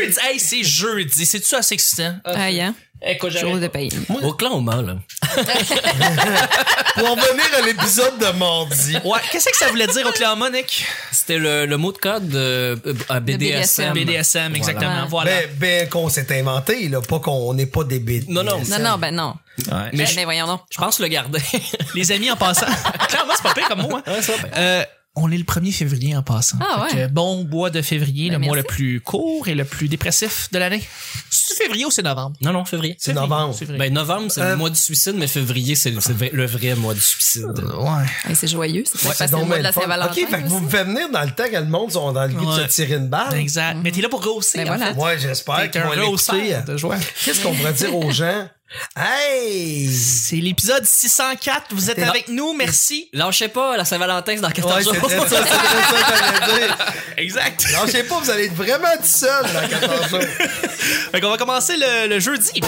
Jeudi, hey, c'est jeudi. C'est-tu assez excitant? Aïe, hein? Écoute, Jour de paye. Oklahoma, là. Pour en venir à l'épisode de mardi. Ouais, qu'est-ce que ça voulait dire Oklahoma, Nick? C'était le, le mot de code de, euh, à BDSM. BDSM, exactement. Voilà. Voilà. Ben, ben qu'on s'est inventé, là. Pas qu'on n'est pas des bêtes. Non, non. Non, non, ben non. Ouais. Mais mais voyons donc. Je pense le garder. Les amis, en passant. Clairement, c'est pas pire comme mot, hein. Euh, on est le 1er février en passant. Ah, Fait ouais. que bon mois de février, Ben, le mois le plus court et le plus dépressif de l'année. C'est février ou c'est novembre? non, non, février. C'est novembre. Ben, novembre, c'est Euh, le mois du suicide, mais février, c'est le, vrai- mois du suicide. ouais. Hey, c'est joyeux. C'est Ouais, le donc mois de la. Saint-Valentin. OK, fait que vous me faites venir dans le temps que le monde sont dans le goût de Ouais. se tirer une balle. Exact. Mais t'es là pour grossir, Ben en voilà. Ouais, j'espère T'es qu'ils vont l'écouter. grosseur de joie. Qu'est-ce qu'on pourrait dire aux gens? Hey! C'est l'épisode 604. Vous êtes T'es- avec nous. Merci. Lâchez pas, la Saint-Valentin, c'est dans 14 Ouais, jours. c'était ça, c'était ça que j'allais dire. Exact. Sais pas, vous allez être vraiment tout seul dans 14 jours. Fait qu'on va commencer le, le jeudi.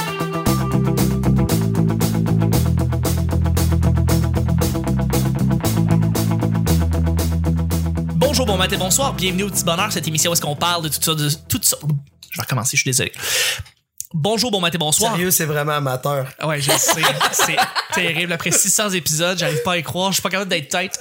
Bonjour, bon matin, bonsoir. Bienvenue au Petit Bonheur, cette émission où est-ce qu'on parle de toutes sortes de... Toutes sortes... Je vais recommencer, je suis désolé. Bonjour, bon matin, bonsoir. Sérieux, c'est vraiment amateur. Ouais, je sais. C'est terrible. Après 600 épisodes, j'arrive pas à y croire. Je suis pas capable d'être tête.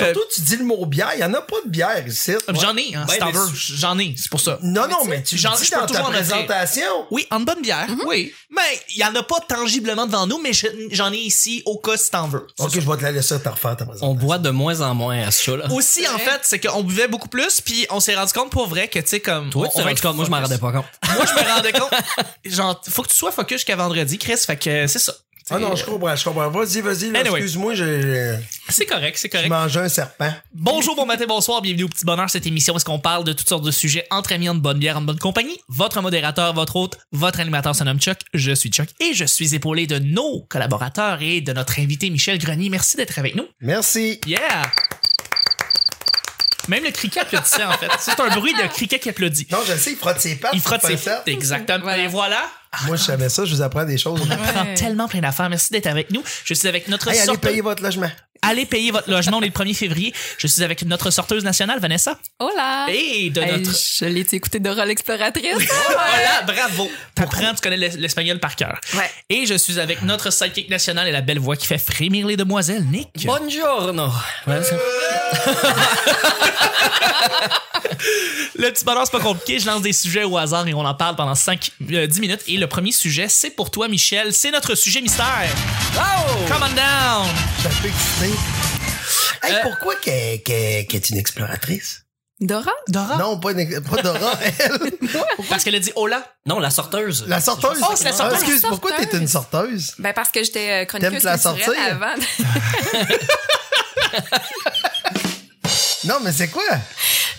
Euh, Surtout, tu dis le mot bière. Il y en a pas de bière ici. J'en ai, hein, Ben, si t'en mais veux. J'en ai, c'est pour ça. Non, non, mais tu J'en- le dis dans toujours ta présentation. Oui, en bonne bière, Mhm. oui. Mais il y en a pas tangiblement devant nous, mais je- j'en ai ici au cas si t'en veux. Ok, je vais te la laisser te refaire ta On présentation. boit de moins en moins à ce show-là. Aussi, en fait, c'est qu'on buvait beaucoup plus, puis on s'est rendu compte pour vrai que, tu sais, comme... Toi, on- tu on compte, moi, je m'en rendais pas compte. Moi, je me rendais compte. Genre, faut que tu sois focus jusqu'à vendredi, Chris, fait que c'est ça. Ah non, je comprends, je comprends. Vas-y, vas-y, Anyway. excuse-moi, j'ai- C'est correct, c'est correct. mangé un serpent. Bonjour, bon matin, bonsoir, bienvenue au Petit Bonheur, cette émission où est-ce qu'on parle de toutes sortes de sujets entre amis, en bonne bière, en bonne compagnie. Votre modérateur, votre hôte, votre animateur se nomme Chuck, je suis Chuck, et je suis épaulé de nos collaborateurs et de notre invité Michel Grenier. Merci d'être avec nous. Merci. Yeah! Même le criquet applaudissait, en fait. C'est un bruit de criquet qui applaudit. Non, je le sais, il frotte ses pattes. Il frotte ses ça. Exactement. Voilà. Et voilà. Moi, je savais ça, je vous apprends des choses. On apprend tellement plein d'affaires. Merci d'être avec nous. Je suis avec notre Hey, allez sorteuse- payer votre logement. Allez payer votre logement. On est le 1er février. Je suis avec notre sorteuse nationale, Vanessa. Hola! Et de Hey, notre... Je l'ai écouté Dora l'exploratrice. Voilà, bravo. T'apprends, tu connais l'es- l'espagnol par cœur. Ouais. Et je suis avec notre sidekick national et la belle voix qui fait frémir les demoiselles, Nick. Buongiorno. Ouais, Le petit bonheur, c'est pas compliqué. Je lance des sujets au hasard et on en parle pendant 5, 10 minutes. Et le premier sujet, c'est pour toi, Michel. C'est notre sujet mystère. Come on down. Je suis un peu excité. Hey, Euh, pourquoi qu'elle qu'elle- qu'elle est une exploratrice? Dora? Dora? Non, pas, une, pas Dora, elle. Parce qu'elle a dit hola. Non, la sorteuse. La sorteuse. Oh, c'est la sorteuse. Ah, excuse, La pourquoi sorteuse. t'es une sorteuse? Ben parce que j'étais euh, chroniqueuse T'aimes la culturelle sortir? avant. Non, mais c'est quoi?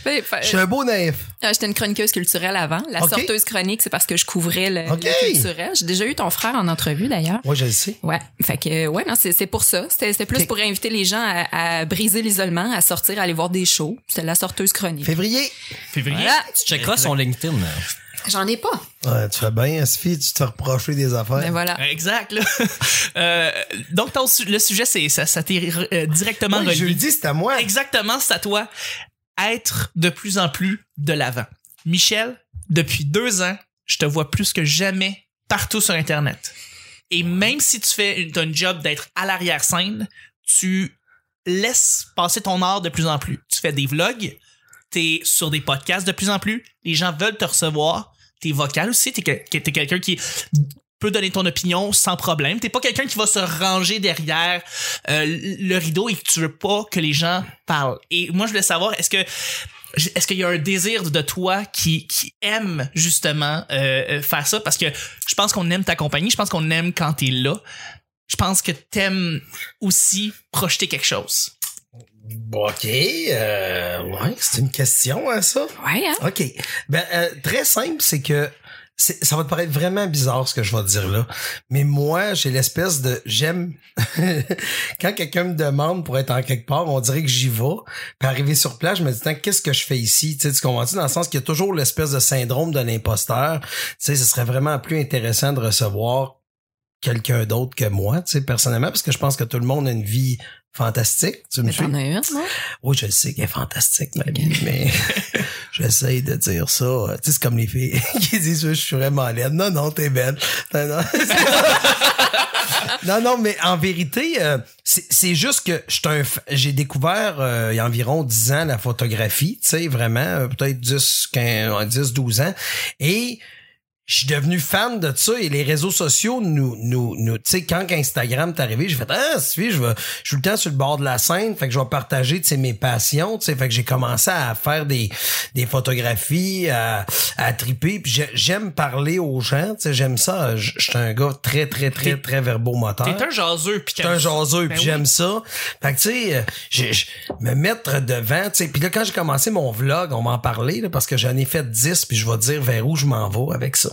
Ben, Je suis un beau naïf. Ah, J'étais une chroniqueuse culturelle avant. La sorteuse chronique, c'est parce que je couvrais le, culturel. J'ai déjà eu ton frère en entrevue d'ailleurs. Moi, je le sais. Ouais, fait que ouais non c'est c'est pour ça. C'était c'était plus pour inviter les gens à, à briser l'isolement, à sortir, à aller voir des shows. C'est la sorteuse chronique. Février. Février? Voilà. Tu checkeras son LinkedIn. J'en ai pas. Ouais, tu fais bien, Sophie, tu te fais reprocher des affaires. Ben voilà. Exact. là. Euh, donc, ton le sujet, c'est ça, ça t'est euh, directement Ouais, relié. jeudi, c'est à moi. Exactement, c'est à toi. Être de plus en plus de l'avant. Michel, depuis deux ans, je te vois plus que jamais partout sur Internet. Et même si tu fais une, t'as une job d'être à l'arrière-scène, tu laisses passer ton art de plus en plus. Tu fais des vlogs, t'es sur des podcasts de plus en plus, les gens veulent te recevoir, t'es vocal aussi, t'es, t'es quelqu'un qui peut donner ton opinion sans problème. T'es pas quelqu'un qui va se ranger derrière euh, le rideau et que tu veux pas que les gens parlent. Et moi, je voulais savoir, est-ce que est-ce qu'il y a un désir de toi qui, qui aime justement euh, euh, faire ça? Parce que je pense qu'on aime ta compagnie, je pense qu'on aime quand t'es là. Je pense que t'aimes aussi projeter quelque chose. Bon, OK. Euh, ouais, c'est une question, hein, ça? Ouais, hein? OK. Ben, euh, très simple, c'est que ça va te paraître vraiment bizarre ce que je vais te dire là. Mais moi, j'ai l'espèce de j'aime quand quelqu'un me demande pour être en quelque part, on dirait que j'y vais. Puis arriver sur place, je me dis qu'est-ce que je fais ici? Tu sais, tu comprends-tu? Dans le sens qu'il y a toujours l'espèce de syndrome de l'imposteur. Tu sais, ce serait vraiment plus intéressant de recevoir quelqu'un d'autre que moi, tu sais, personnellement, parce que je pense que tout le monde a une vie fantastique. Tu me Mais suis? t'en as une, non? Oui, je sais qu'elle est fantastique, ma vie, mais j'essaye de dire ça. Tu sais, c'est comme les filles qui disent je suis vraiment laide. Non, non, t'es belle. Non, non. non, non, mais en vérité, euh, c'est juste que j'ai découvert euh, il y a environ 10 ans la photographie, tu sais, vraiment, euh, peut-être 10, 15, 10, 12 ans. Et je suis devenu fan de ça et les réseaux sociaux nous nous nous tu sais quand Instagram est arrivé j'ai fait ah si je vais je suis le temps sur le bord de la scène fait que je vais partager tu sais mes passions tu sais fait que j'ai commencé à faire des des photographies à à triper puis j'ai- j'aime parler aux gens tu sais j'aime ça je suis un gars très très très T'es- très verbomoteur T'es un jaseux pis J'étais un jaseux Ben puis oui. j'aime ça. Fait que tu sais, me mettre devant, tu sais. Puis là quand j'ai commencé mon vlog, on m'en parlait là, parce que j'en ai fait 10 puis je vais dire vers où je m'en vais avec ça.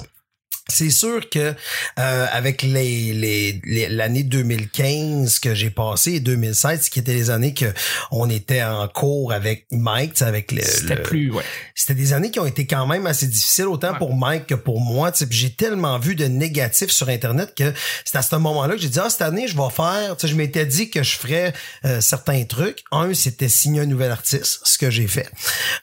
C'est sûr que euh, avec les les- les- l'année 2015 que j'ai passé et 2016 qui étaient les années que on était en cours avec Mike, avec le, C'était le- plus, ouais. c'était des années qui ont été quand même assez difficiles, autant Ouais. pour Mike que pour moi. tu sais, puis J'ai tellement vu de négatifs sur Internet que c'est à ce moment-là que j'ai dit, ah, cette année, je vais faire, tu sais, je m'étais dit que je ferais euh, certains trucs. Un, c'était signer un nouvel artiste, ce que j'ai fait.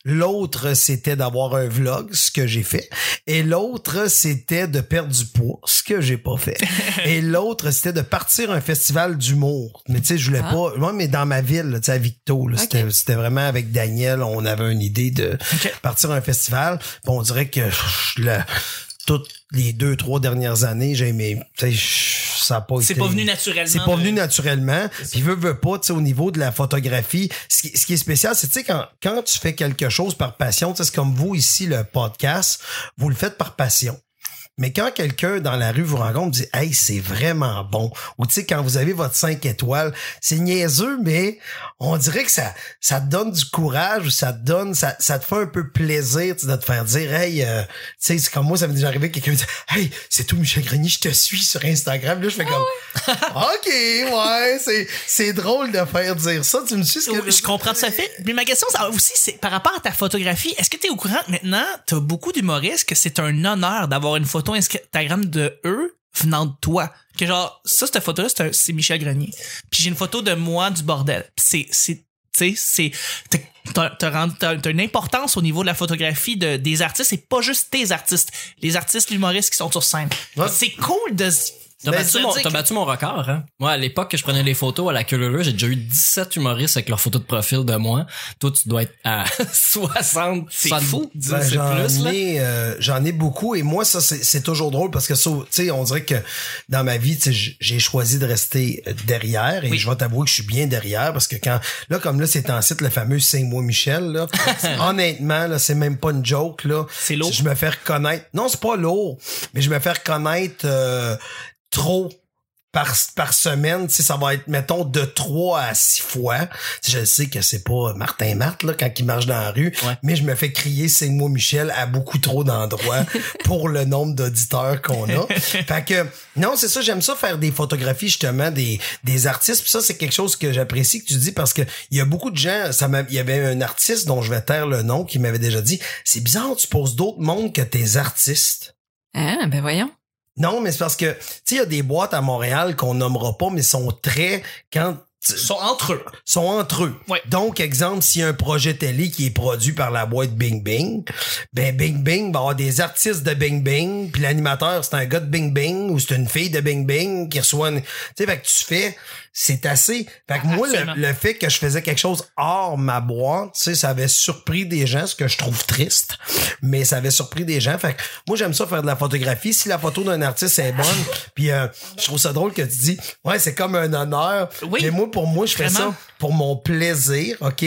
L'autre, c'était d'avoir un vlog, ce que j'ai fait. Et l'autre, c'était de perdre du poids, ce que j'ai pas fait. Et l'autre, c'était de partir à un festival d'humour. Mais tu sais, je voulais Ah. pas, moi, mais dans ma ville, tu sais, à Victo, là, c'était, c'était vraiment avec Daniel, on avait une idée de partir à un festival. On dirait que toutes les deux, trois dernières années, j'ai aimé, ça a pas C'est pas venu naturellement. c'est pas venu naturellement. Puis veut, veut pas, tu sais, au niveau de la photographie, ce qui, ce qui est spécial, c'est, tu sais, quand, quand tu fais quelque chose par passion, tu sais, c'est comme vous ici, le podcast, vous le faites par passion. Mais quand quelqu'un dans la rue vous rencontre dit Hey, c'est vraiment bon ou tu sais, quand vous avez votre 5 étoiles, c'est niaiseux, mais on dirait que ça, ça te donne du courage ou ça te donne, ça, ça te fait un peu plaisir de te faire dire Hey, euh, tu sais, c'est comme moi, ça m'est déjà arrivé, quelqu'un me dit Hey, c'est tout Michel Grenier, je te suis sur Instagram. Là, je fais comme OK, ouais, c'est, c'est drôle de faire dire ça. Tu me suis ce que Je comprends tout à fait. Mais ma question ça, aussi, c'est par rapport à ta photographie, est-ce que tu es au courant que maintenant, tu as beaucoup d'humoristes que c'est un honneur d'avoir une photo Instagram de eux venant de toi? Que genre, ça, cette photo-là, c'est un- c'est Michel Grenier. Puis j'ai une photo de moi du bordel. Puis c'est, c'est, tu sais, c'est, t'as- t'as, une importance au niveau de la photographie de, des artistes et pas juste tes artistes. Les artistes, l'humoriste qui sont sur scène. Ouais. C'est cool de T'as battu, mon, que- battu mon record, hein? Moi, à l'époque que je prenais les photos à la Culture, j'ai déjà eu 17 humoristes avec leur photo de profil de moi. Toi, tu dois être à 60, C'est 70 fou. Ben, j'en ai, euh, j'en ai beaucoup et moi ça c'est toujours drôle parce que ça, tu sais, on dirait que dans ma vie, tu sais, j- j'ai choisi de rester euh, derrière et Oui. je vais t'avouer que je suis bien derrière parce que quand là comme là c'est en site le fameux c'est moi Michel là, honnêtement là c'est même pas une joke là. C'est lourd. Je me fais reconnaître. Non c'est pas lourd, mais je me fais reconnaître euh, trop par, par semaine, sais, ça va être, mettons, de 3 à 6 fois. Je sais que c'est pas Martin Marthe, là, quand il marche dans la rue, Ouais. mais je me fais crier c'est moi Michel à beaucoup trop d'endroits pour le nombre d'auditeurs qu'on a. fait que, non, c'est ça, j'aime ça faire des photographies, justement, des, des artistes. Puis ça, c'est quelque chose que j'apprécie que tu dis parce que il y a beaucoup de gens, ça il y avait un artiste dont je vais taire le nom qui m'avait déjà dit, c'est bizarre, tu poses d'autres mondes que tes artistes. Ah, ben voyons. Non, mais c'est parce que, tu sais, il y a des boîtes à Montréal qu'on nommera pas, mais sont très, quand, sont entre eux. sont entre eux. Ouais. Donc, exemple, s'il y a un projet télé qui est produit par la boîte Bing Bing, ben Bing Bing va avoir des artistes de Bing Bing, puis l'animateur, c'est un gars de Bing Bing ou c'est une fille de Bing Bing qui reçoit une... Tu sais, fait que tu fais... C'est assez... Fait que moi, le, le fait que je faisais quelque chose hors ma boîte, tu sais, ça avait surpris des gens, ce que je trouve triste, mais ça avait surpris des gens. Fait que moi, j'aime ça faire de la photographie. Si la photo d'un artiste est bonne, puis euh, je trouve ça drôle que tu dis, ouais, c'est comme un honneur. Oui. Mais moi, pour moi, je fais Vraiment. ça pour mon plaisir, OK?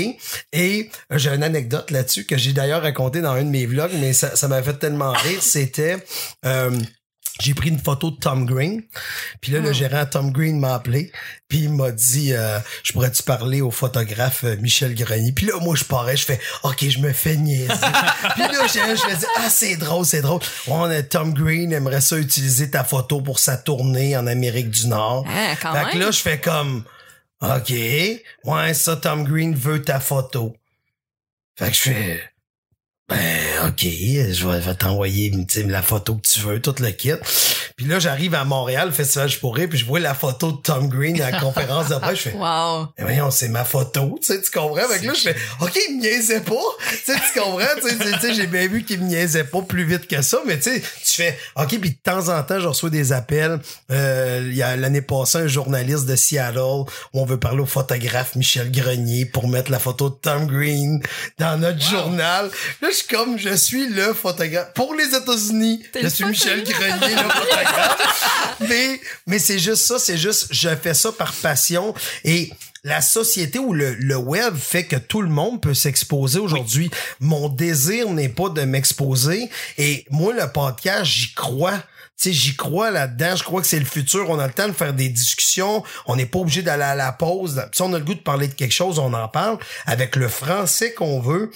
Et euh, j'ai une anecdote là-dessus que j'ai d'ailleurs raconté dans un de mes vlogs, mais ça, ça m'a fait tellement rire. C'était... euh, j'ai pris une photo de Tom Green. Puis là, le gérant Tom Green m'a appelé. Puis il m'a dit, euh, je pourrais-tu parler au photographe euh, Michel Grenier? Puis là, moi, je parais, je fais, OK, je me fais niaiser. Puis là, je, je me dis, ah, c'est drôle, c'est drôle. On a Tom Green aimerait ça utiliser ta photo pour sa tournée en Amérique du Nord. Ah, quand fait que là, je fais comme, OK, ouais, ça, Tom Green veut ta photo. Fait que je fais, ben ok, je vais, t'envoyer la photo que tu veux, tout le kit. Puis là, j'arrive à Montréal, festival Je pourrais, puis je vois la photo de Tom Green à la conférence de presse. Je fais, Wow. mais voyons, c'est ma photo, tu sais, tu comprends? Fait que là, je fais, OK, il me niaisait pas. Tu sais, tu comprends? Tu sais, j'ai bien vu qu'il me niaisait pas plus vite que ça, mais tu sais, tu fais, OK, puis de temps en temps, je reçois des appels. Euh, il y a l'année passée, un journaliste de Seattle où on veut parler au photographe Michel Grenier pour mettre la photo de Tom Green dans notre journal. Là, je suis comme, je suis le photographe. Pour les États-Unis, je suis Michel Grenier, le photographe. mais, mais c'est juste ça, c'est juste, je fais ça par passion et la société ou le, le web fait que tout le monde peut s'exposer aujourd'hui. Mon désir n'est pas de m'exposer et moi, le podcast, j'y crois. Tu sais, j'y crois là-dedans. Je crois que c'est le futur. On a le temps de faire des discussions. On n'est pas obligé d'aller à la pause. Si on a le goût de parler de quelque chose, on en parle avec le français qu'on veut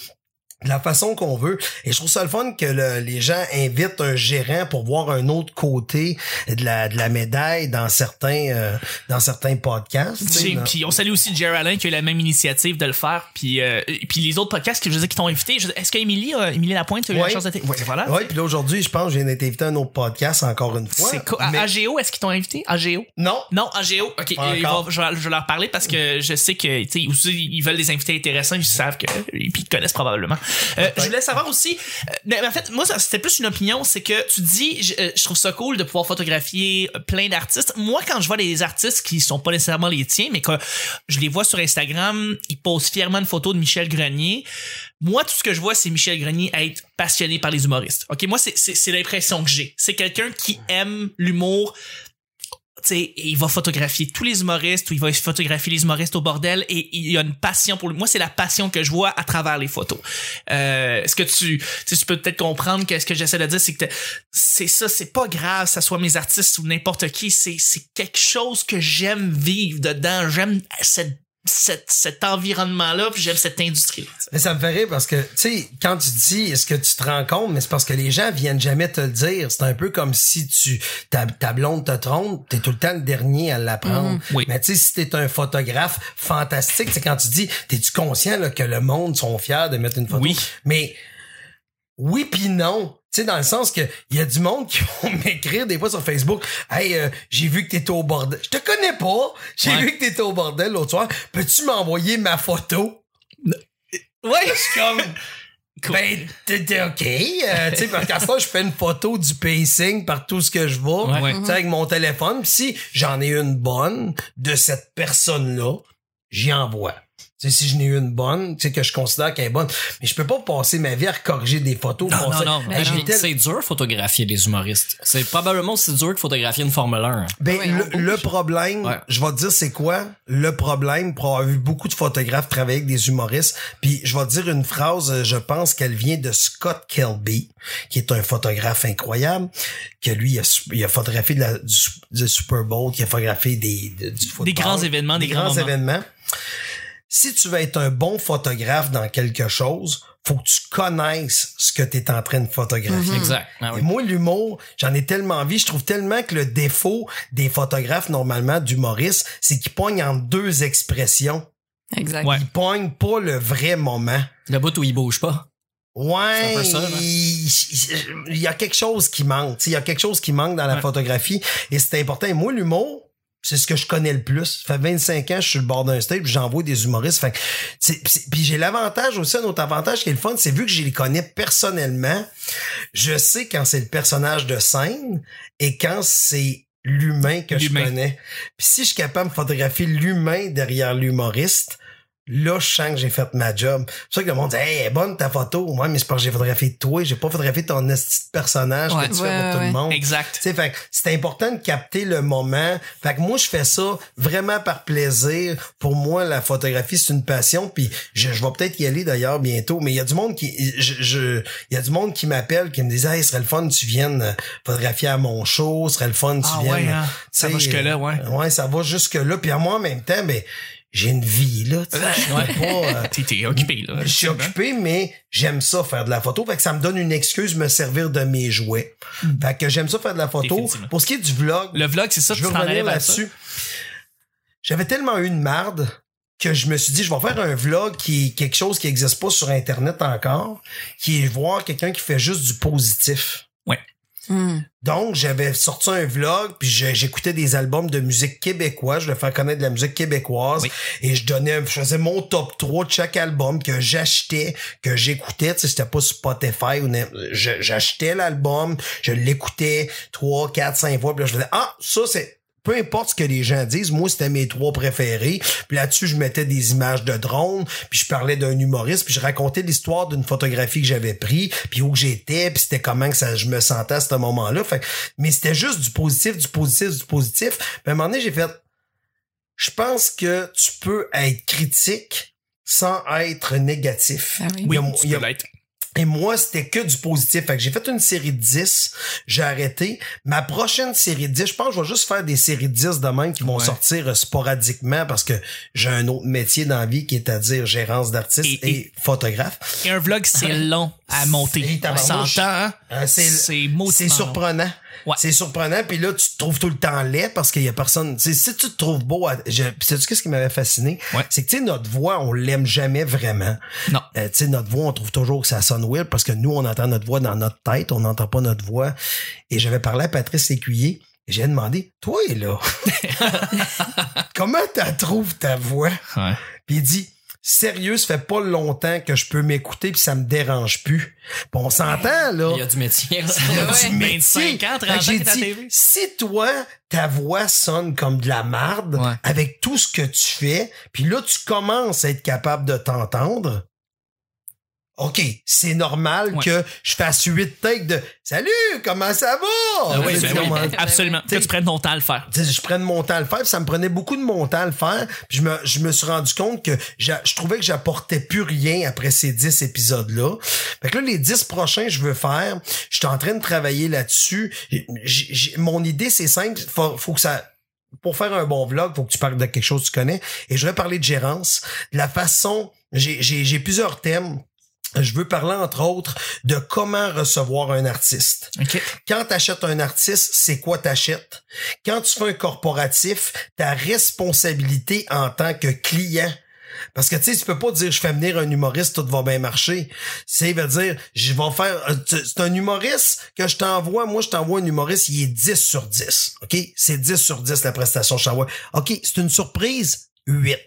de la façon qu'on veut. Et je trouve ça le fun que le- les gens invitent un gérant pour voir un autre côté de la, de la médaille dans certains, euh, dans certains podcasts. Puis, on salue aussi Jerry Allen qui a eu la même initiative de le faire. Puis, euh, puis les autres podcasts que je dire, qui t'ont invité. Est-ce qu'Émilie, euh, Émilie Lapointe, tu as eu la Ouais. chance d'être. Ouais. Voilà. Ouais, puis là aujourd'hui, je pense viens d'être invité à un autre podcast encore une fois. C'est quoi? Mais- AGO, est-ce qu'ils t'ont invité? AGO? Non. Non, AGO. OK. Vont- je, vais, je vais leur parler parce que je sais que, tu sais, ils veulent des invités intéressants. Ils savent que, puis ils connaissent probablement. Euh, je voulais savoir aussi, euh, mais en fait, moi, c'était plus une opinion, c'est que tu dis, je, euh, je trouve ça cool de pouvoir photographier euh, plein d'artistes. Moi, quand je vois des artistes qui sont pas nécessairement les tiens, mais que je les vois sur Instagram, ils posent fièrement une photo de Michel Grenier. Moi, tout ce que je vois, c'est Michel Grenier être passionné par les humoristes. OK, moi, c'est, l'impression que j'ai. C'est quelqu'un qui aime l'humour sais, il va photographier tous les humoristes ou il va photographier les humoristes au bordel et il y a une passion pour lui. Moi, c'est la passion que je vois à travers les photos. Euh, est-ce que tu, peux peut-être comprendre que ce que j'essaie de dire, c'est que c'est ça, c'est pas grave, ça soit mes artistes ou n'importe qui, c'est quelque chose que j'aime vivre dedans. J'aime cette, cette, cet environnement-là, puis j'aime cette industrie. Mais ça me fait rire parce que, tu sais, quand tu dis est-ce que tu te rends compte, mais c'est parce que les gens viennent jamais te le dire. C'est un peu comme si tu ta, ta blonde te trompe, t'es tout le temps le dernier à l'apprendre. Oui. Mais tu sais, si t'es un photographe fantastique, c'est quand tu dis, t'es-tu conscient là, que le monde sont fiers de mettre une photo? Oui. Mais oui puis non. Tu sais, dans le sens que il y a du monde qui vont m'écrire des fois sur Facebook Hey, euh, j'ai vu que t'étais au bordel. Je te connais pas. J'ai Ouais. vu que t'étais au bordel l'autre soir. Peux-tu m'envoyer ma photo? Ouais! Je suis comme Cool. ben, t'es t'es OK. Euh, tu sais, parce qu'à ça, je fais une photo du pacing par tout ce que je vois. Ouais. Tu sais, avec mon téléphone. Puis si j'en ai une bonne de cette personne-là, j'y envoie. Tu sais, si je n'ai une bonne, tu sais, que je considère qu'elle est bonne. Mais je peux pas passer ma vie à corriger des photos. Non, non, non. Hey, tel- C'est dur photographier les humoristes. C'est probablement aussi dur que photographier une Formule 1. Ben, Oui, le, problème, Ouais. je vais te dire c'est quoi? Le problème, pour avoir vu beaucoup de photographes travailler avec des humoristes, puis je vais te dire une phrase, euh, je pense qu'elle vient de Scott Kelby, qui est un photographe incroyable, que lui, il a, su- il a photographié de la, du, du Super Bowl, qui a photographié des, de- du football. Des grands événements, des grands événements. Si tu veux être un bon photographe dans quelque chose, faut que tu connaisses ce que tu es en train de photographier. Exact. Ah oui. Et moi, l'humour, j'en ai tellement envie. Je trouve tellement que le défaut des photographes, normalement, d'humoristes, c'est qu'ils pognent en deux expressions. Exact. Ouais. Ils pognent pas le vrai moment. Le bout où il bouge pas. Ouais, C'est un peu ça, là. il il y a quelque chose qui manque. tu sais, Il y a quelque chose qui manque dans la Ouais. photographie et c'est important. Et moi, l'humour, c'est ce que je connais le plus. Ça fait 25 ans que je suis le bord d'un stage, j'envoie des humoristes. Fait puis j'ai l'avantage aussi, un autre avantage qui est le fun, c'est vu que je les connais personnellement, je sais quand c'est le personnage de scène et quand c'est l'humain que je connais. Puis si je suis capable de photographier l'humain derrière l'humoriste, là, je sens que j'ai fait ma job. C'est ça que le monde dit, hey, elle est bonne ta photo. Ouais, mais c'est parce que j'ai photographié toi, j'ai pas photographié ton esti de personnage Ouais. que tu Ouais, fais pour tout le monde. Exact. Tu sais, fait c'est important de capter le moment. Fait que moi, je fais ça vraiment par plaisir. Pour moi, la photographie, c'est une passion. Puis je, je vais peut-être y aller d'ailleurs bientôt. Mais il y a du monde qui, je, je- il y a du monde qui m'appelle, qui me disait, hey, ce serait le fun, que tu viennes euh, photographier à mon show, ce serait le fun, que tu Ah viennes. ouais, hein? Ça va sais, jusque-là, ouais. euh, Ouais, ça va jusque là. Puis à moi, en même temps, ben, j'ai une vie, là. tu sais. Je suis pas, euh, T'es, occupé, là. je suis occupé, mais j'aime ça faire de la photo. Fait que ça me donne une excuse me servir de mes jouets. Fait que j'aime ça faire de la photo. Pour ce qui est du vlog, Le vlog, c'est ça, je veux revenir là-dessus. J'avais tellement eu une marde que je me suis dit, je vais faire un vlog qui est quelque chose qui n'existe pas sur Internet encore, qui est voir quelqu'un qui fait juste du positif. Hmm. Donc, j'avais sorti un vlog, puis j'écoutais des albums de musique québécoise. Je voulais faire connaître de la musique québécoise. Oui. Et je donnais, je faisais mon top 3 de chaque album que j'achetais, que j'écoutais. Tu sais, c'était pas Spotify ou j'achetais l'album, je l'écoutais 3, 4, 5 fois, puis là, je faisais, ah, ça, c'est, peu importe ce que les gens disent, moi, c'était mes trois préférés. Puis là-dessus, je mettais des images de drone, puis je parlais d'un humoriste, puis je racontais l'histoire d'une photographie que j'avais pris, puis où j'étais, puis c'était comment que ça, je me sentais à ce moment-là. Fait que- mais c'était juste du positif, du positif, du positif. Puis à un moment donné, j'ai fait, je pense que tu peux être critique sans être négatif. Ah oui. Il y a- Oui, il tu y a- peux l'être. Et moi, c'était que du positif. Fait que j'ai fait une série de 10, j'ai arrêté. Ma prochaine série de 10, je pense que je vais juste faire des séries de 10 de même qui vont Ouais. sortir euh, sporadiquement parce que j'ai un autre métier dans la vie qui est à dire gérance d'artistes Et- et, et- photographe. Et un vlog, c'est long à monter. On s'entend, hein? Euh, c'est surprenant. Ouais. C'est surprenant. Puis là, tu te trouves tout le temps laid parce qu'il y a personne. tu sais, si tu te trouves beau, à, je, puis sais-tu qu'est-ce qui m'avait fasciné? Ouais. C'est que tu sais, notre voix, on l'aime jamais vraiment. Non. Euh, tu sais, notre voix, on trouve toujours que ça sonne weird parce que nous, on entend notre voix dans notre tête, on n'entend pas notre voix. Et j'avais parlé à Patrice Lécuyer et j'ai demandé, toi, là, comment tu trouves ta voix? Ouais. Puis il dit, sérieux, ça fait pas longtemps que je peux m'écouter puis ça me dérange plus. Puis on s'entend, là. Il y a du métier. là. Il y a du métier. 25 ans, 30 Fait que ans j'ai que t'es à dit, TV. si toi, ta voix sonne comme de la marde, Ouais. avec tout ce que tu fais, puis là, tu commences à être capable de t'entendre, OK, c'est normal Ouais. que je fasse huit takes de « Salut, comment ça va? Ah oui, ben oui. comment- Absolument. Que tu prennes ton temps à le faire. je prenne mon temps à le faire, puis ça me prenait beaucoup de mon temps à le faire. Puis je me, je me suis rendu compte que j'a- je trouvais que j'apportais plus rien après ces 10 épisodes-là. Fait que là, les 10 prochains, je veux faire. Je suis en train de travailler là-dessus. Mon idée, c'est simple. Faut, faut que ça pour faire un bon vlog, faut que tu parles de quelque chose que tu connais. Et je vais parler de gérance, de la façon. J'ai j'ai- j'ai plusieurs thèmes. Je veux parler, entre autres, de comment recevoir un artiste quand tu achètes un artiste, c'est quoi t'achètes? Quand tu fais un corporatif, ta responsabilité en tant que client. Parce que tu sais, tu peux pas dire je fais venir un humoriste, tout va bien marcher. C'est veut dire je vais faire euh, c'est un humoriste que je t'envoie, moi je t'envoie un humoriste, il est 10 sur 10. OK, c'est 10 sur 10 la prestation que je t'envoie. OK, c'est une surprise 8.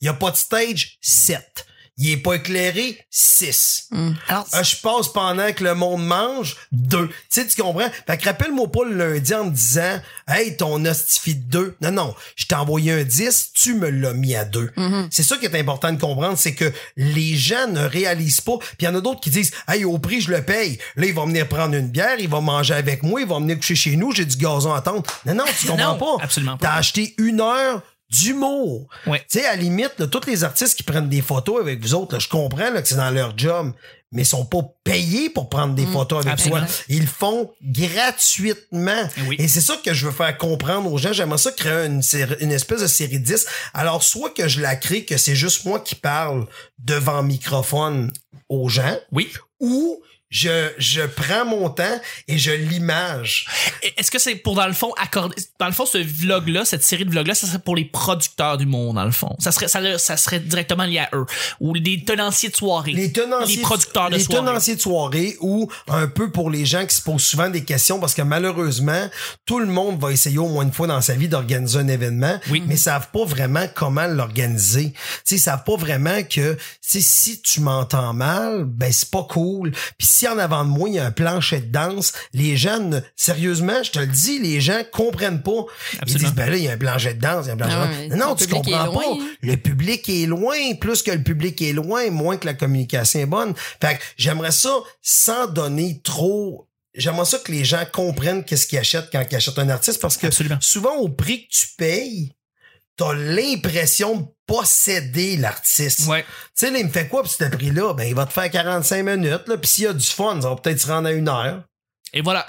Il y a pas de stage 7. Il est pas éclairé 6. Hmm. Alors, Euh, je passe pendant que le monde mange deux. Tu sais, tu comprends? Fait que rappelle-moi pas le lundi en me disant Hey, ton hostifie de deux. Non, non. Je t'ai envoyé un 10, tu me l'as mis à deux. C'est ça qui est important de comprendre, c'est que les gens ne réalisent pas. Puis il y en a d'autres qui disent Hey, au prix, je le paye. Là, il va venir prendre une bière, il va manger avec moi, il va venir coucher chez nous, j'ai du gazon à tendre. Non, non, tu comprends Non, pas. absolument pas. T'as acheté une heure d'humour. Ouais. Tu sais, à la limite, là, tous les artistes qui prennent des photos avec vous autres, là, je comprends là, que c'est dans leur job, mais ils sont pas payés pour prendre des photos avec absolument. toi. Ils le font gratuitement. Oui. Et c'est ça que je veux faire comprendre aux gens. J'aimerais ça créer une espèce de série 10. Alors, soit que je la crée, que c'est juste moi qui parle devant microphone aux gens, oui. ou je, je prends mon temps et je l'image. Est-ce que c'est pour, dans le fond, accorder. Dans le fond, ce vlog-là, cette série de vlogs-là, ça serait pour les producteurs du monde, dans le fond? Ça serait, ça, ça serait directement lié à eux. Ou des tenanciers de soirée. les tenanciers, Les producteurs de les soirée. tenanciers de soirée ou un peu pour les gens qui se posent souvent des questions parce que malheureusement, tout le monde va essayer au moins une fois dans sa vie d'organiser un événement, Oui. mais savent pas vraiment comment l'organiser. Tu sais, savent pas vraiment que si tu m'entends mal, ben c'est pas cool. Puis si en avant de moi, il y a un plancher de danse, les gens, ne- sérieusement, je te le dis, les gens comprennent pas. Ils Absolument. disent, ben là, il y a un plancher de danse, il y a un plancher Ah de ouais, danse. Non, non, tu comprends pas. Le public est loin, plus que le public est loin, moins que la communication est bonne. Fait que j'aimerais ça sans donner trop. J'aimerais ça que les gens comprennent qu'est-ce qu'ils achètent quand ils achètent un artiste parce que Absolument. souvent au prix que tu payes, t'as l'impression de posséder l'artiste. Ouais. Tu sais, il me fait quoi pour ce prix-là? Ben, il va te faire 45 minutes, là, puis s'il y a du fun, ça va peut-être se rendre à une heure. Et voilà.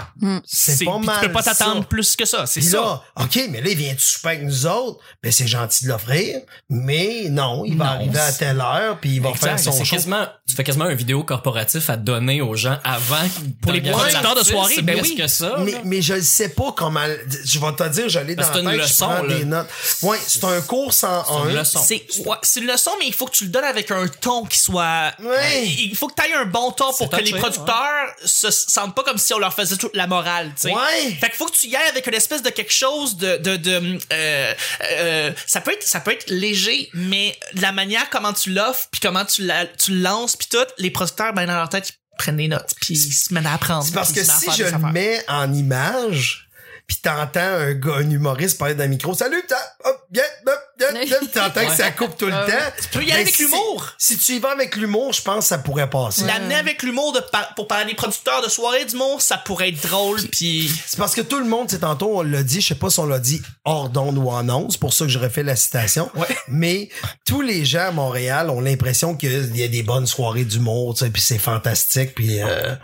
C'est pas mal Tu peux pas t'attendre plus que ça. C'est ça. là, OK, mais là, il vient-tu souper avec nous autres? Ben, c'est gentil de l'offrir, mais non, il va Non, arriver à telle heure, puis il va Exact, faire son show. quasiment, tu fais quasiment un vidéo corporatif à donner aux gens avant Pour les producteurs de soirée, ben oui. que ça. Mais, je ne sais pas comment. Je vais te dire, j'allais dans Ben, la c'est une tête, leçon, je prends là. des notes. Ouais, c'est un cours sans C'est une un. leçon. C'est ouais, c'est une leçon, mais il faut que tu le donnes avec un ton qui soit. Ouais. Il faut que tu aies un bon ton pour que les producteurs se sentent pas comme si on leur faisait toute la morale. tu sais. Ouais. Fait qu'il faut que tu y ailles avec une espèce de quelque chose de de, de euh, euh, ça peut être ça peut être léger, mais la manière comment tu l'offres puis comment tu la, tu le lances puis tout, les producteurs ben dans leur tête ils prennent des notes puis ils se mettent à apprendre. C'est parce que si je le mets en image, puis t'entends un gars, un humoriste parler d'un micro, salut, t'as, hop, bien, hop, bien, t'entends que ça coupe tout le temps. Tu peux y aller avec si- l'humour. Si tu y vas avec l'humour, je pense que ça pourrait passer. L'amener avec l'humour pour parler des producteurs de soirée d'humour, ça pourrait être drôle puis C'est parce que tout le monde, c'est tantôt, on l'a dit, je sais pas si on l'a dit hors d'onde ou en onde, c'est pour ça que j'aurais fait la citation. Ouais. Mais tous les gens à Montréal ont l'impression qu'il y a des bonnes soirées d'humour, tu sais, puis c'est fantastique, puis euh,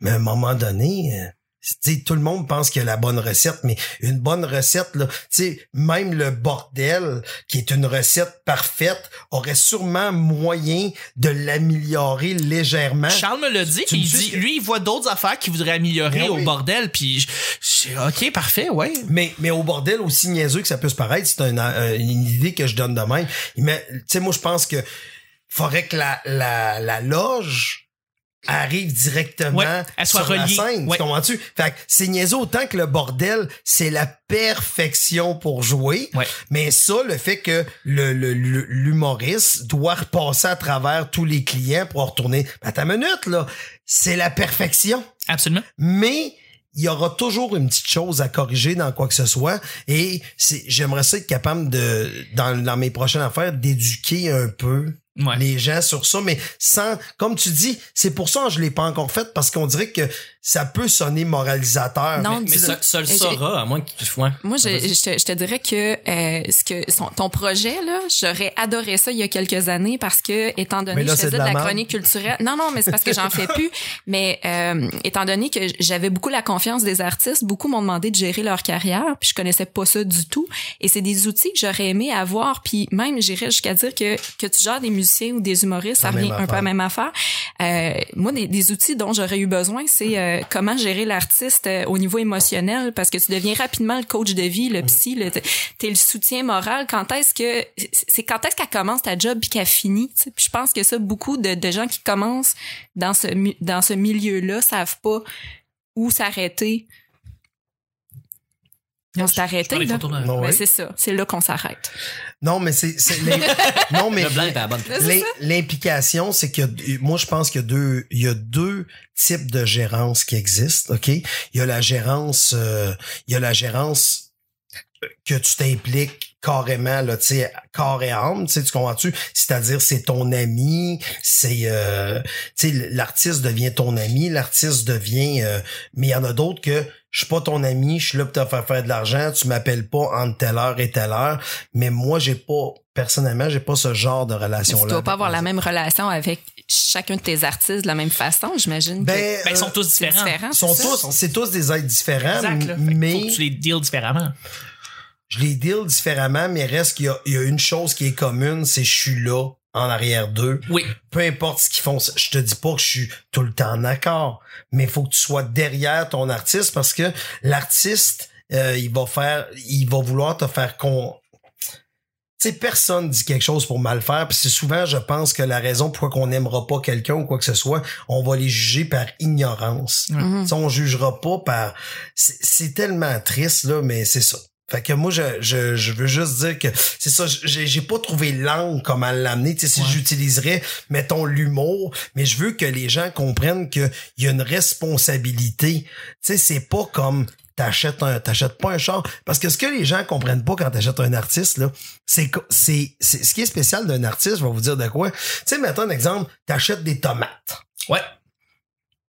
mais à un moment donné, tout le monde pense qu'il y a la bonne recette, mais une bonne recette, là, tu sais, même le bordel, qui est une recette parfaite, aurait sûrement moyen de l'améliorer légèrement. Charles me l'a dit, Tu il dit, que- lui, il voit d'autres affaires qu'il voudrait améliorer Ben au oui. bordel, puis je, je- ok, parfait, ouais. Mais, mais au bordel, aussi niaiseux que ça peut se paraître, c'est euh, une idée que je donne de même. Mais, tu sais, moi, je pense que faudrait que la, la, la loge arrive directement Ouais, elle soit sur la scène. Ouais. Tu comprends-tu? Fait que c'est niaiseux autant que le bordel, c'est la perfection pour jouer. Ouais. Mais ça, le fait que le, le- le- l'humoriste doit repasser à travers tous les clients pour retourner. À ta minute, là, c'est la perfection Absolument. mais il y aura toujours une petite chose à corriger dans quoi que ce soit et c'est j'aimerais ça être capable de dans, dans mes prochaines affaires d'éduquer un peu Ouais. les gens sur ça mais sans comme tu dis c'est pour ça que je l'ai pas encore fait parce qu'on dirait que ça peut sonner moralisateur Non, Mais ça, ça le saura, à moins que tu ouais. Moi, je, je, te, je te dirais que euh, ce que son- ton projet là, j'aurais adoré ça il y a quelques années parce que étant donné là, que je faisais de de la la, merde. chronique culturelle, non non, mais c'est parce que j'en fais plus. Mais euh, étant donné que j'avais beaucoup la confiance des artistes, beaucoup m'ont demandé de gérer leur carrière, puis je connaissais pas ça du tout. Et c'est des outils que j'aurais aimé avoir, puis même j'irais jusqu'à dire que que tu gères des musiciens ou des humoristes, ça La revient un peu à la même affaire. Euh, moi, des, des outils dont j'aurais eu besoin, c'est euh, comment gérer l'artiste euh, au niveau émotionnel, parce que tu deviens rapidement le coach de vie, le psy, le, t'es le soutien moral. Quand est-ce que c'est quand est-ce qu'elle commence ta job puis qu'elle finit? Puis je pense que ça, beaucoup de, de gens qui commencent dans ce mi- dans ce milieu-là savent pas où s'arrêter. On s'est arrêté, là. Non, ouais. c'est ça. C'est là qu'on s'arrête. non mais c'est non mais Le blanc est à la bonne place. L'im- L'implication, c'est que moi je pense qu'il y a deux, il y a deux types de gérance qui existent. Ok, il y a la gérance, euh, il y a la gérance que tu t'impliques carrément là, tu sais, corps et âme, tu sais, tu comprends-tu? C'est-à-dire c'est ton ami, c'est, euh, tu sais, l'artiste devient ton ami, l'artiste devient, euh, mais il y en a d'autres que je suis pas ton ami, je suis là pour te faire faire de l'argent, tu m'appelles pas entre telle heure et telle heure, mais moi j'ai pas personnellement, j'ai pas ce genre de relation là. Tu dois pas avoir la même relation avec chacun de tes artistes de la même façon, j'imagine. que Ben, Ben, ils sont tous différents. différent. sont tous, c'est tous des êtres différents, Exact, là. Mais Faut que tu les deals différemment. Je les deal différemment, mais reste qu'il y a, il y a une chose qui est commune, c'est je suis là en arrière d'eux. Oui. Peu importe ce qu'ils font, je te dis pas que je suis tout le temps d'accord, mais il faut que tu sois derrière ton artiste parce que l'artiste, euh, il va faire, il va vouloir te faire con. Tu sais, personne dit quelque chose pour mal faire, puis c'est souvent, je pense que la raison pourquoi qu'on n'aimera pas quelqu'un ou quoi que ce soit, on va les juger par ignorance. Tu sais, on jugera pas par. C'est c'est tellement triste là, mais c'est ça. Fait que moi, je, je, je veux juste dire que c'est ça, j'ai j'ai pas trouvé l'angle comment l'amener. Tu sais, si Ouais. j'utiliserais, mettons, l'humour, mais je veux que les gens comprennent qu'il y a une responsabilité. Tu sais, c'est pas comme t'achètes un t'achètes pas un char parce que ce que les gens comprennent pas quand t'achètes un artiste là c'est que- c'est c'est ce qui est spécial d'un artiste je vais vous dire de quoi tu sais mettons un exemple t'achètes des tomates Ouais.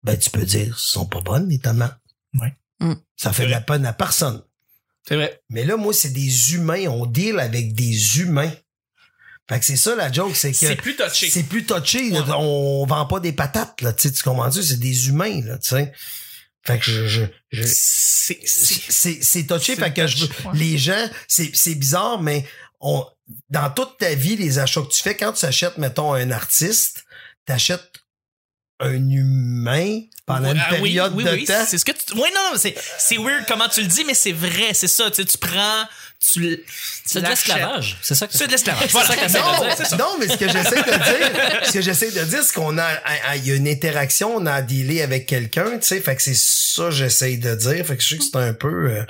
ben tu peux dire sont pas bonnes les tomates Ouais. Mm. ça fait de la peine à personne C'est vrai. mais là, moi, c'est des humains. On deal avec des humains. Fait que c'est ça la joke, c'est que C'est plus touché. c'est plus touché. Ouais. On vend pas des patates, là. Tu sais, tu? C'est des humains, là, tu sais. Fait que je, je, je- C'est, c'est, touché fait que je ouais. les gens c'est c'est bizarre mais on dans toute ta vie les achats que tu fais quand tu achètes mettons un artiste t'achètes un humain pendant une Ah oui, période oui, de oui, temps? C'est ce que tu. Oui, non, c'est weird comment tu le dis, mais c'est vrai, c'est ça. Tu sais, tu prends, tu, C'est de l'esclavage. C'est ça que C'est de l'esclavage. Voilà. non, dire. c'est ça. non, mais ce que j'essaie de dire, ce que j'essaie de dire, c'est qu'on a, il y a une interaction, on a à dealer avec quelqu'un, tu sais, fait que c'est ça que j'essaie de dire, fait que je sais que c'est un peu, euh,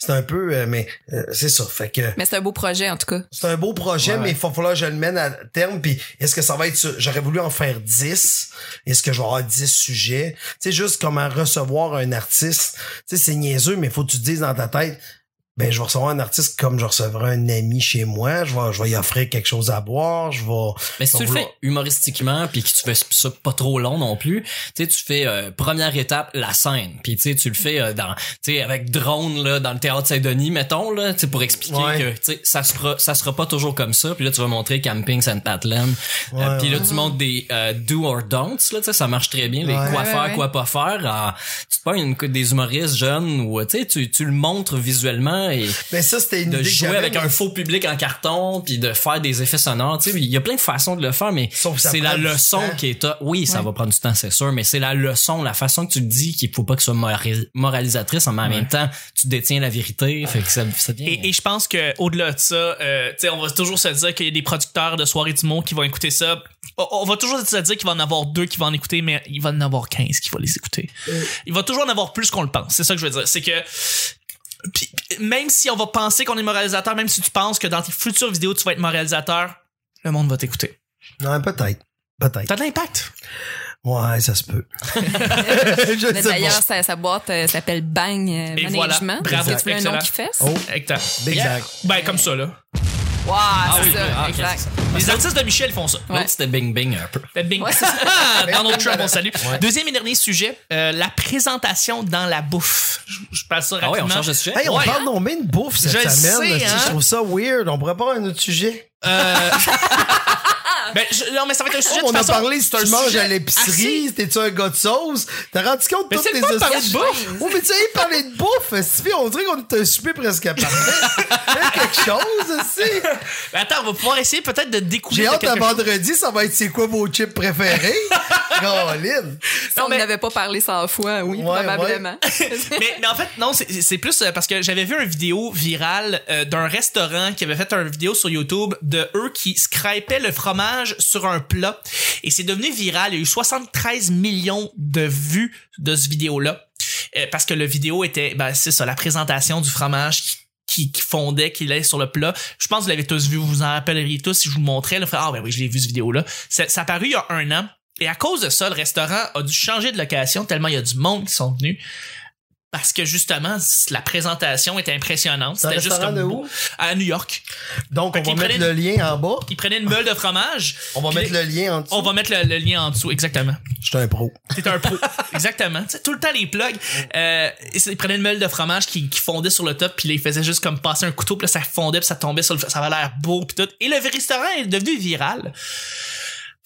c'est un peu, euh, mais euh, c'est ça, fait que Mais c'est un beau projet, en tout cas. c'est un beau projet, Ouais, mais il va falloir que je le mène à terme. Puis est-ce que ça va être... J'aurais voulu en faire 10. Est-ce que je vais avoir 10 sujets? Tu sais, juste comment recevoir un artiste. Tu sais, c'est niaiseux, mais faut que tu te dises dans ta tête, ben, je vais recevoir un artiste comme je recevrai un ami chez moi. Je vais, je vais y offrir quelque chose à boire. Je vais... Mais si tu le fais humoristiquement puis que tu fais ça pas trop long non plus, tu sais tu fais euh, première étape la scène, puis tu sais tu le fais euh, dans tu sais avec drone là dans le théâtre Saint-Denis mettons là, tu sais pour expliquer Ouais. que tu sais ça sera ça sera pas toujours comme ça, puis là tu vas montrer camping Saint Patland. Ouais, puis là tu montres des euh, do or don'ts là, tu sais ça marche très bien les Ouais. quoi Ouais, faire ouais. quoi pas faire. en- tu te pas une des humoristes jeunes ou tu sais tu tu le montres visuellement et Ben, ça, c'était une de idée jouer avec mais- un faux public en carton puis de faire des effets sonores tu sais il y a plein de façons de le faire mais c'est la leçon qui est top. oui ça Ouais. va prendre du temps c'est sûr mais c'est la leçon la façon que tu le dis qu'il faut pas que ce soit mora- moralisatrice mais en même temps tu détiens la vérité fait que ça, ça devient Et, et je pense que au-delà de ça, euh, tu sais, on va toujours se dire qu'il y a des producteurs de soirées du monde qui vont écouter ça. On, on va toujours se dire qu'il va en avoir deux qui vont en écouter, mais il va en avoir 15 qui vont les écouter. Il va toujours en avoir plus qu'on le pense. C'est ça que je veux dire. C'est que puis, même si on va penser qu'on est moralisateur, même si tu penses que dans tes futures vidéos tu vas être moralisateur, le monde va t'écouter. Ouais, peut-être. Peut-être. T'as de l'impact. Ouais, ça se peut. D'ailleurs, sa, sa boîte euh, s'appelle Bang euh, Et Management. voilà. Bravo, C'est un nom excellent. qui fait. Oh, Exact. exact. Ben, comme ça, là. Wow, c'est oui, ça, ah, exact. ça. Les artistes de Michel font ça. L'autre, c'était Bing Bing un peu Bing. Ouais, c'est Ah, Donald Trump, on salue. Ouais. Deuxième et dernier sujet, euh, la présentation dans la bouffe. Je, je passe ça ah ouais on rapidement. change de sujet? Hey, on Ouais. parle non mais de bouffe cette Je le semaine. sais, hein. Je trouve ça weird. On pourrait pas avoir un autre sujet? Euh, ben, je- non, mais ça va être un sujet Oh, on de a façon- parlé si c'est un tu manges sujet à l'épicerie, t'es-tu un gars de sauce? T'as rendu compte de Mais toutes c'est les le fun de parler de bouffe? Oh, mais tu sais, parler de bouffe, Stevie, on dirait qu'on est un souper presque parfait. Fais quelque chose, aussi. Ben, attends, on va pouvoir essayer peut-être de découvrir J'ai de hâte à quelque chose. vendredi, ça va être c'est quoi vos chips préférés? Caroline. Si on mais- n'avait pas parlé 100 fois, oui, Ouais, probablement. mais, mais en fait, non, c'est- c'est plus euh, parce que j'avais vu une vidéo virale euh, d'un restaurant qui avait fait une vidéo sur YouTube de eux qui scrapaient le fromage sur un plat. Et c'est devenu viral. Il y a eu 73 millions de vues de ce vidéo-là. Euh, parce que le vidéo était, ben, c'est ça, la présentation du fromage qui fondait, qui allait sur le plat. Je pense que vous l'avez tous vu, vous vous en rappelleriez tous si je vous montrais. Ah ben oui, je l'ai vu cette vidéo-là. Ça a paru il y a un an. Et à cause de ça, le restaurant a dû changer de location tellement il y a du monde qui sont venus. Parce que justement, la présentation était impressionnante. C'était juste restaurant comme de beau. où? À New York. Donc, Fait on va mettre le lien en bas. Ils prenaient une meule de fromage. On va mettre le lien en dessous. On va mettre le, le lien en dessous, exactement. Je suis un pro. T'es un pro. Exactement. Tout le temps, les plugs, euh, ils prenaient une meule de fromage qui, qui fondait sur le top, puis là, ils faisaient juste comme passer un couteau, puis là, ça fondait, puis ça tombait sur le... Ça avait l'air beau, puis tout. Et le restaurant est devenu viral.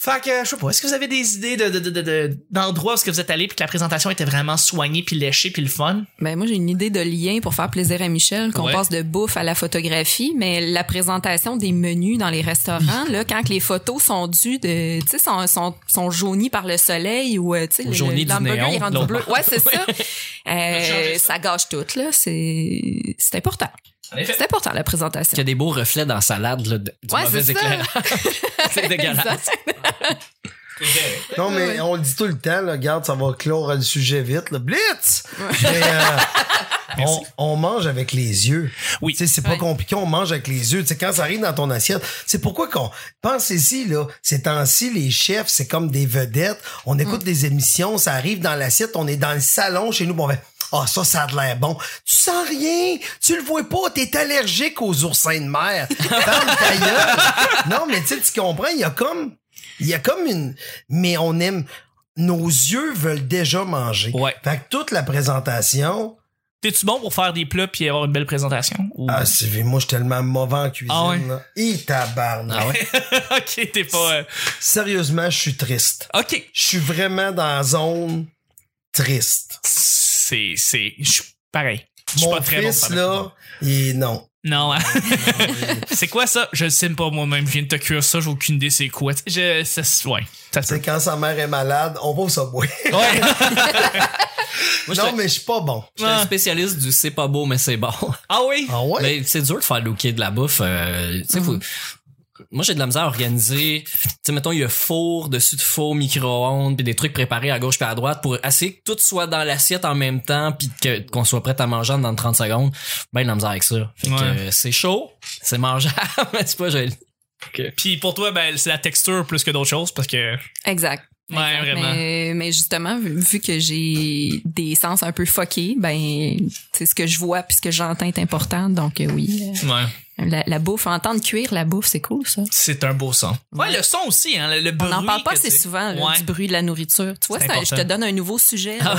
Fait que, je sais pas, est-ce que vous avez des idées de, de, de, de- de- d'endroits où est-ce que vous êtes allé puis que la présentation était vraiment soignée puis léchée puis le fun? Ben moi j'ai une idée de lien pour faire plaisir à Michel, qu'on Ouais. passe de bouffe à la photographie, mais la présentation des menus dans les restaurants, là, quand les photos sont dues de, tu sais, sont, sont, sont jaunies par le soleil ou, euh, tu sais, le- du l'hamburger l'autre bleu. Ouais, c'est ça. Euh, ça gâche tout, là. C'est, c'est important. C'est important, la présentation. qu'il y a des beaux reflets dans la salade là, du Ouais, mauvais c'est ça. éclairage c'est dégueulasse. Non, mais on le dit tout le temps, là, regarde, ça va clore le sujet vite, là. Blitz! Mais, euh, on, on mange avec les yeux. Oui. Tu sais, c'est pas Ouais. compliqué, on mange avec les yeux. Tu sais, quand ça arrive dans ton assiette, c'est pourquoi qu'on, pensez-y, là, ces temps-ci, les chefs, c'est comme des vedettes. On écoute des émissions, ça arrive dans l'assiette, on est dans le salon chez nous, bon, ben, ah, ça, ça a de l'air bon. Tu sens rien. Tu le vois pas. T'es allergique aux oursins de mer. Non, mais tu sais, tu comprends, il y a comme, il y a comme une, mais on aime, nos yeux veulent déjà manger. Ouais. Fait que toute la présentation, T'es-tu bon pour faire des plats puis avoir une belle présentation? Ou- ah, c'est, moi, je suis tellement mauvais en cuisine, Ah ouais? là. Et tabarnak. ah ouais? Ok, t'es pas... euh, Sérieusement, je suis triste. Ok. Je suis vraiment dans la zone triste. C'est, c'est, je suis pareil. Je suis Mon pas très bon fils, pour là, il, non. Non, hein? c'est quoi ça? Je le sais pas moi-même. Je viens de te cuire ça, j'ai aucune idée c'est quoi. Je, c'est, ouais. Quand sa mère est malade, on va au Subway. Ouais. Moi, non, mais je suis pas bon. j'étais un spécialiste du c'est pas beau, mais c'est bon. ah oui? Ah ouais? Mais c'est dur de faire looker de la bouffe. euh, tu sais, faut- Moi, j'ai de la misère à organiser. Tu sais, mettons, il y a four, dessus de four, micro-ondes, puis des trucs préparés à gauche puis à droite pour essayer que tout soit dans l'assiette en même temps puis que, qu'on soit prêt à manger dans 30 secondes. Ben, de la misère avec ça. Fait que, Ouais. c'est chaud, c'est mangeable, mais c'est pas joli. Puis pour toi, ben, c'est la texture plus que d'autres choses parce que. Exact. Ouais, Exact. vraiment. Mais, mais justement, vu, vu que j'ai des sens un peu fuckés, ben, c'est ce que je vois puis ce que j'entends est important. Donc, euh, oui. Ouais. euh, La, la bouffe, entendre cuire la bouffe, c'est cool, ça. C'est un beau son. Ouais, le son aussi, hein. Le, le On bruit. n'en parle pas assez souvent, là, Ouais. du bruit de la nourriture. Tu vois, ça, je te donne un nouveau sujet. là.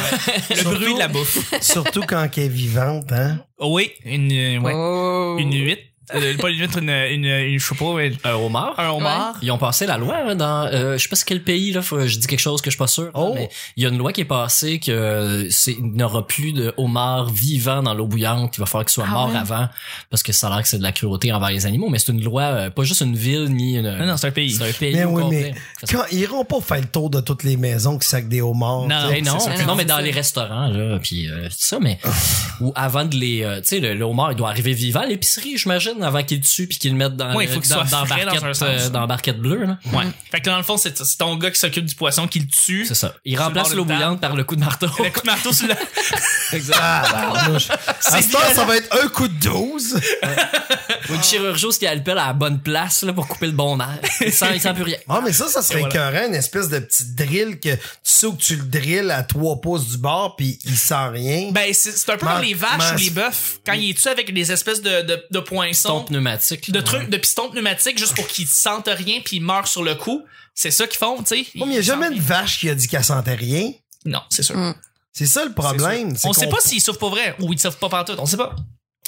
Le bruit de la bouffe. Surtout quand elle est vivante, hein? Oui, une, ouais. Oh. Une huître. Euh, pas une huître, une, une, une, pas, mais Un homard? un homard. Ils ont passé la loi hein, dans euh, je sais pas c'est quel pays là, faut- je dis quelque chose que je suis pas sûr. Oh. Mais il y a une loi qui est passée que c'est il n'y aura plus de homards vivants dans l'eau bouillante. Il va falloir qu'ils soient Ah morts ouais? avant parce que ça a l'air que c'est de la cruauté envers les animaux. Mais c'est une loi, euh, pas juste une ville ni une. Non, non, c'est un pays. C'est un pays Mais oui, mais quand, ils iront pas faire le tour de toutes les maisons qui sacent des homards. Non, Hey, non, ça. non, mais dans les restaurants là, puis euh, c'est ça, mais ou avant de les, euh, tu sais, le, le homard il doit arriver vivant à l'épicerie, j'imagine, avant qu'il le tue puis qu'il le mette dans, Ouais, il faut qu'il dans, soit dans frais dans barquette, un sens. euh, dans barquette bleue là. Ouais. Fait que dans le fond, c'est c'est ton gars qui s'occupe du poisson qui le tue. C'est ça. Il Sur le remplace bord l'eau table. bouillante par le coup de marteau. Le coup de marteau sur la. Ah, barnouche. À ce temps, ça va être un coup de 12. Ou une chirurgie qui a le pelle à la bonne place là, pour couper le bon nerf. Il sent, il sent plus rien. Ah, mais ça, ça serait Et voilà. écœurant, une espèce de petit drill que tu sais où tu le drilles à trois pouces du bord puis il sent rien. Ben, c'est c'est un peu Man- comme les vaches man- ou les bœufs. Quand il est tu avec des espèces de, de, de Ton poinçons, pneumatique. de trucs, de pistons pneumatiques juste pour qu'ils sentent rien puis ils meurent sur le coup. C'est ça qu'ils font, tu sais. Ouais, mais il y a jamais une vache qui a dit qu'elle sentait rien. rien. Non, c'est sûr. Mm. C'est ça le problème. On sait pas s'ils souffrent pas vrai ou ils souffrent pas partout. On sait pas.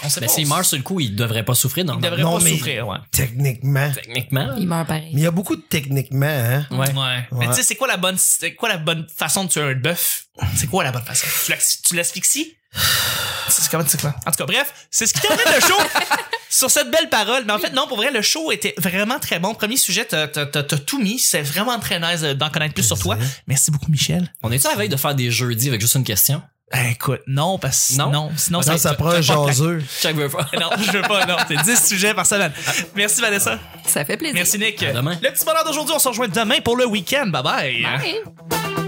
On sait Mais pas. s'il meurt sur le coup, il devrait pas souffrir Ils normalement. devraient Non, pas mais- souffrir, ouais. Techniquement. Techniquement. Il meurt pareil. Mais il y a beaucoup de techniquement, hein. Ouais. Ouais. Mais tu sais, c'est quoi la bonne, c'est quoi la bonne façon de tuer un bœuf? C'est quoi la bonne façon? Tu Tu l'asphyxies? C'est comment c'est quoi? En tout cas, bref, c'est ce qui termine le show sur cette belle parole. Mais en fait, non, pour vrai, le show était vraiment très bon. Premier sujet, t'as, tout mis. C'est vraiment très nice d'en connaître plus sur toi. Merci beaucoup, Michel. On est-tu à la veille de faire des jeudis avec juste une question? Ben, écoute, non, parce que Non? non, sinon Non, ça prend un jaseux. Check veut pas. Non, je veux pas, non. C'est 10 sujets par semaine. Merci, Vanessa. Ça fait plaisir. Merci, Nick. À demain. Le petit bonheur d'aujourd'hui, on se rejoint demain pour le week-end. Bye bye. Bye.